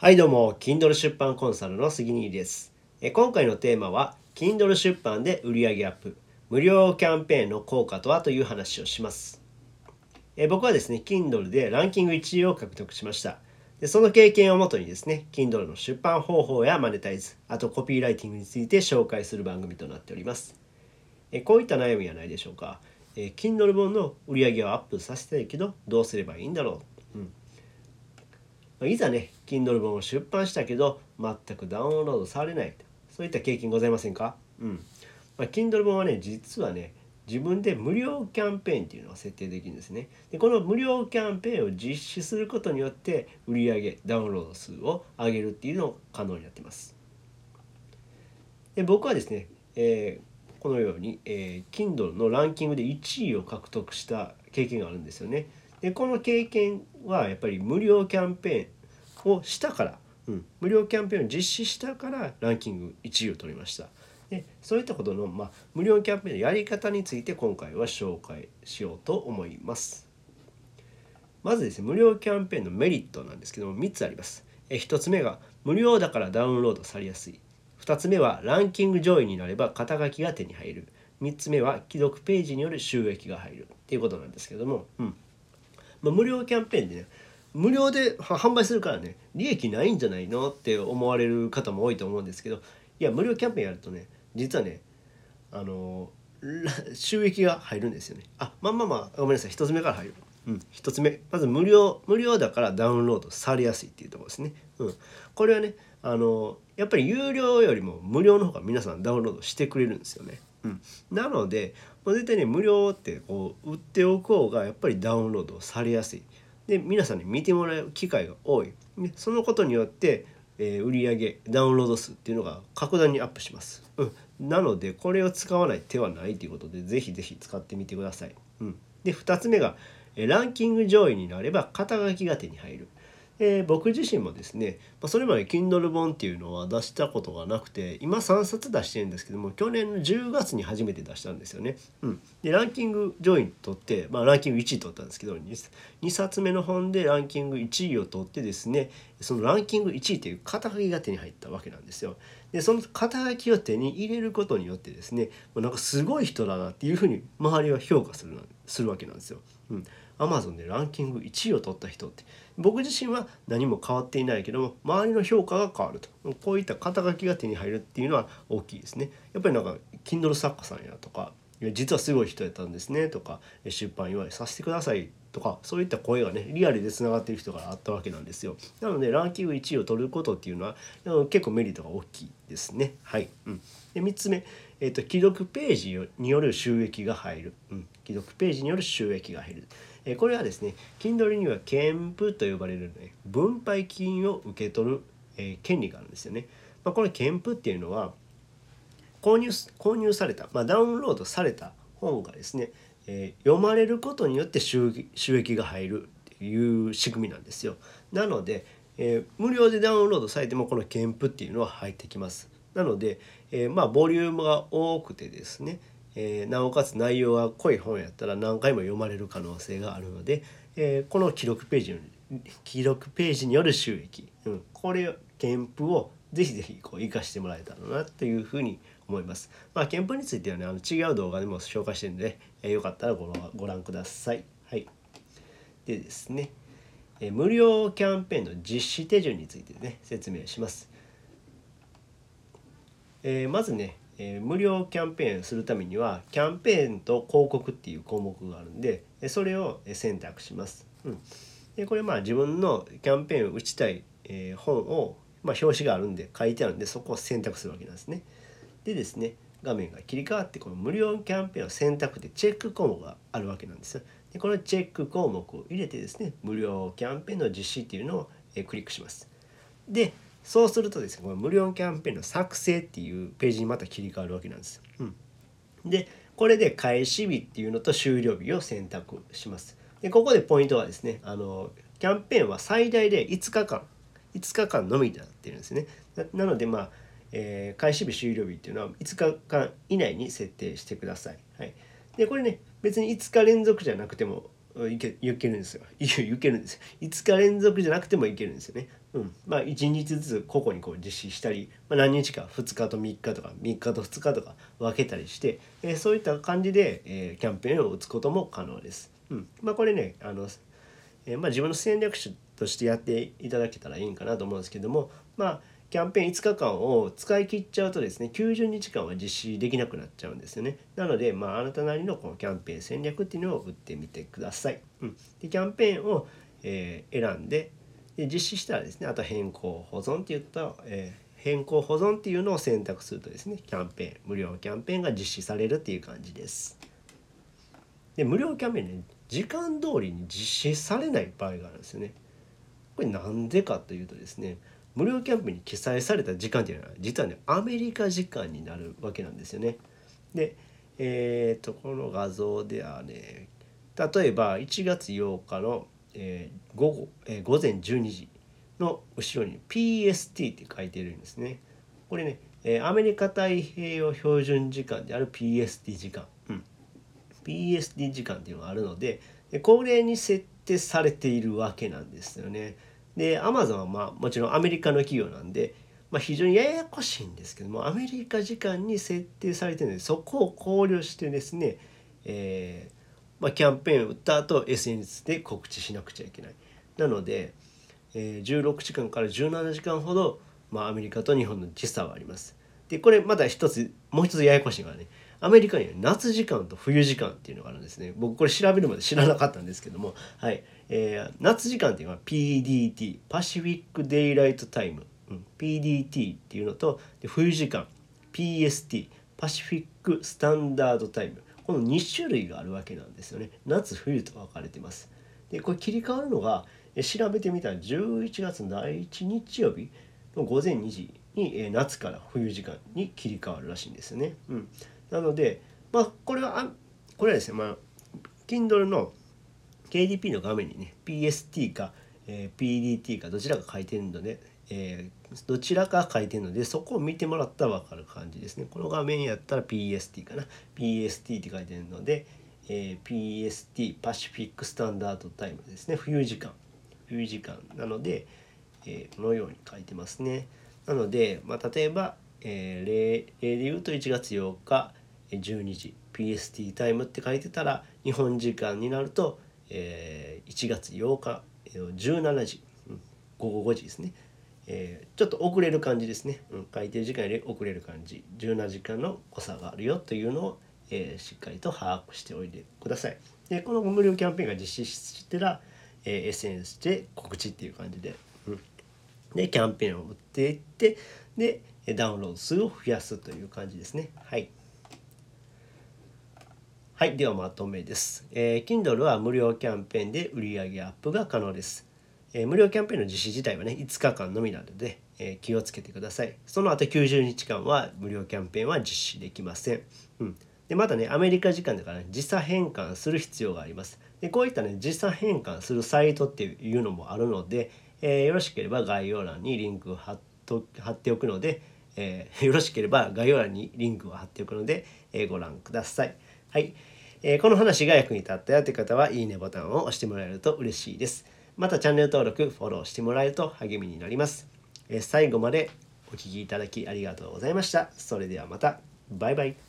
はいどうも Kindle 出版コンサルの杉兄です。え今回のテーマは Kindle 出版で売上アップ無料キャンペーンの効果とはという話をします。え僕はですね Kindle でランキング1位を獲得しました。でその経験をもとにですね Kindle の出版方法やマネタイズあとコピーライティングについて紹介する番組となっております。えこういった悩みはないでしょうか？え Kindle 本の売り上げをアップさせたいけどどうすればいいんだろう、うん。まいざね Kindle 本を出版したけど全くダウンロードされないそういった経験ございませんか？うん。まあ、Kindle 本はね実はね自分で無料キャンペーンっていうのを設定できるんですね。でこの無料キャンペーンを実施することによって売上ダウンロード数を上げるっていうのを可能になってます。で僕はですね、えー、このように、えー、Kindle のランキングで1位を獲得した経験があるんですよね。でこの経験はやっぱり無料キャンペーンをしたから、うん、無料キャンペーンを実施したからランキング1位を取りました。でそういったことの、まあ、無料キャンペーンのやり方について今回は紹介しようと思います。まずですね無料キャンペーンのメリットなんですけども3つあります。え1つ目が無料だからダウンロードされやすい。2つ目はランキング上位になれば肩書きが手に入る。3つ目は既読ページによる収益が入るっていうことなんですけども、うん、まあ、無料キャンペーンでね無料で販売するからね利益ないんじゃないのって思われる方も多いと思うんですけどいや無料キャンペーンやるとね実はねあの収益が入るんですよね。あまあまあまあごめんなさい1つ目から入る。うん、1つ目。まず無料無料だからダウンロードされやすいっていうとこですね、うん、これはねあのやっぱり有料よりも無料の方が皆さんダウンロードしてくれるんですよね、うん、なのでまあ、絶対ね無料ってこう売っておく方がやっぱりダウンロードされやすい。で皆さんに見てもらう機会が多い。でそのことによって、えー、売上ダウンロード数っていうのが格段にアップします、うん、なのでこれを使わない手はないということで是非是非使ってみてください、うん、で2つ目がえランキング上位になれば肩書きが手に入る。えー、僕自身もですね、まあ、それまで Kindle 本っていうのは出したことがなくて今3冊出してるんですけども去年の10月に初めて出したんですよね。うん、でランキング上位にとって、まあ、ランキング1位取ったんですけど 2, 2冊目の本でランキング1位を取ってですねそのランキング1位っていう肩書きが手に入ったわけなんですよ。でその肩書きを手に入れることによってですねなんかすごい人だなっていうふうに周りは評価するするわけなんですよ。うん、Amazon でランキング1位を取った人って僕自身は何も変わっていないけども周りの評価が変わると。こういった肩書きが手に入るっていうのは大きいですね。やっぱりなんか Kindle 作家さんやとか実はすごい人やったんですねとか出版祝いさせてくださいとかそういった声がねリアルでつながってる人があったわけなんですよ。なのでランキング1位を取ることっていうのは結構メリットが大きいですね。はい、うん、で3つ目えーと、既読ページによる収益が入る、うん、既読ページによる収益が入る、え、これはですね Kindle には憲符と呼ばれる、ね、分配金を受け取る、え、権利があるんですよね、まあ、この憲符っていうのは購入購入された、まあ、ダウンロードされた本がですね、えー、読まれることによって収益が入るっていう仕組みなんですよ。なので、え無料でダウンロードされてもこの憲符っていうのは入ってきます。なので、えー、まあボリュームが多くてですね、えー、なおかつ内容が濃い本やったら何回も読まれる可能性があるので、えー、この記録ページ記録ページによる収益、うん、これ添付をぜひぜひこう活かしてもらえたらなというふうに思います。まあ、添付についてはねあの違う動画でも紹介してるんで、えー、よかったらごご覧ください。はい、でですね、えー、無料キャンペーンの実施手順についてね説明します。えー、まずね、えー、無料キャンペーンするためにはキャンペーンと広告っていう項目があるんでそれを選択します。うん、でこれまあ自分のキャンペーンを打ちたい、えー、本を、まあ、表紙があるんで書いてあるんでそこを選択するわけなんですね。でですね画面が切り替わってこの無料キャンペーンを選択でチェック項目があるわけなんですよ。でこのチェック項目を入れてですね無料キャンペーンの実施っていうのを、クリックします。でそうするとですねこの無料キャンペーンの作成っていうページにまた切り替わるわけなんです。うん、でこれで開始日っていうのと終了日を選択します。でここでポイントはですねあのキャンペーンは最大で5日間5日間のみになってるんですね。なのでまあ、えー、開始日終了日っていうのは5日間以内に設定してください。はい、でこれね別に5日連続じゃなくてもいけいけるんですよ。いけるんですよ。5日連続じゃなくてもいけるんですよね。うん。まあ1日ずつ個々にこう実施したり、まあ、何日か2日と3日とか3日と2日とか分けたりして、えー、そういった感じで、えー、キャンペーンを打つことも可能です。うん。まあ、これねあの、えーまあ、自分の戦略としてやっていただけたらいいんかなと思うんですけどもまあキャンペーン5日間を使い切っちゃうとですね90日間は実施できなくなっちゃうんですよね。なので、まあ、あなたなりのこのキャンペーン戦略っていうのを打ってみてください、うん、でキャンペーンを、えー、選んでで実施したらですねあと変更保存って言った、えー、変更保存っていうのを選択するとですねキャンペーン無料キャンペーンが実施されるっていう感じです。で無料キャンペーンね時間通りに実施されない場合があるんですよね。これなんでかというとですね無料キャンペーンに記載された時間っていうのは実はねアメリカ時間になるわけなんですよね。でえっ、とこの画像ではね例えば1月8日の、えー、午後、えー、午前12時の後ろに PST って書いてるんですね。これね、えー、アメリカ太平洋標準時間である PST 時間、うん、PST 時間っていうのがあるのでこれに設定されているわけなんですよね。でアマゾンはまあもちろんアメリカの企業なんで、まあ、非常にややこしいんですけどもアメリカ時間に設定されてるのでそこを考慮してですね、えーまあ、キャンペーンを打った後 SNS で告知しなくちゃいけない。なので、えー、16時間から17時間ほど、まあ、アメリカと日本の時差はあります。でこれまだ一つもう一つややこしいのがねアメリカには夏時間と冬時間っていうのがあるんですね。僕これ調べるまで知らなかったんですけども。はい、えー、夏時間っていうのは PDT パシフィックデイライトタイム、PDT っていうのとで冬時間。PST パシフィックスタンダードタイムこの2種類があるわけなんですよね。夏冬と分かれてます。でこれ切り替わるのが調べてみたら11月の第1日曜日の午前2時に夏から冬時間に切り替わるらしいんですよね。うん、なのでまあこれはこれはですねまあ Kindle の KDP の画面にね PST か、えー、PDT かどちらか書いてるので、えー、どちらか書いてるのでそこを見てもらったら分かる感じですね。この画面やったら PST かな PST って書いてるので、えー、PST パシフィックスタンダードタイムですね冬時間冬時間なので、えー、このように書いてますね。なので、まあ、例えば、えー、例で言うと1月8日12時 PST タイムって書いてたら日本時間になると、えー、1月8日17時、うん、午後5時ですね、えー、ちょっと遅れる感じですね、うん、書いてる時間より遅れる感じ。17時間の誤差があるよというのを、えー、しっかりと把握しておいてください。でこの無料キャンペーンが実施してら、えー、SNS で告知っていう感じで、うん、でキャンペーンを打っていってでダウンロード数を増やすという感じですねはいはい、ではまとめです。えー、Kindle は無料キャンペーンで売上アップが可能です。えー、無料キャンペーンの実施自体はね、5日間のみなので、えー、気をつけてください。その後90日間は無料キャンペーンは実施できません。うん。で、またね、アメリカ時間だから、ね、時差変換する必要があります。で、こういったね、時差変換するサイトっていうのもあるので、えー、よろしければ概要欄にリンクを貼っと貼っておくので、えー、よろしければ概要欄にリンクを貼っておくので、えー、ご覧ください。はい、えー、この話が役に立ったよという方はいいねボタンを押してもらえると嬉しいです。またチャンネル登録、フォローしてもらえると励みになります。え最後までお聴きいただきありがとうございました。それではまた。バイバイ。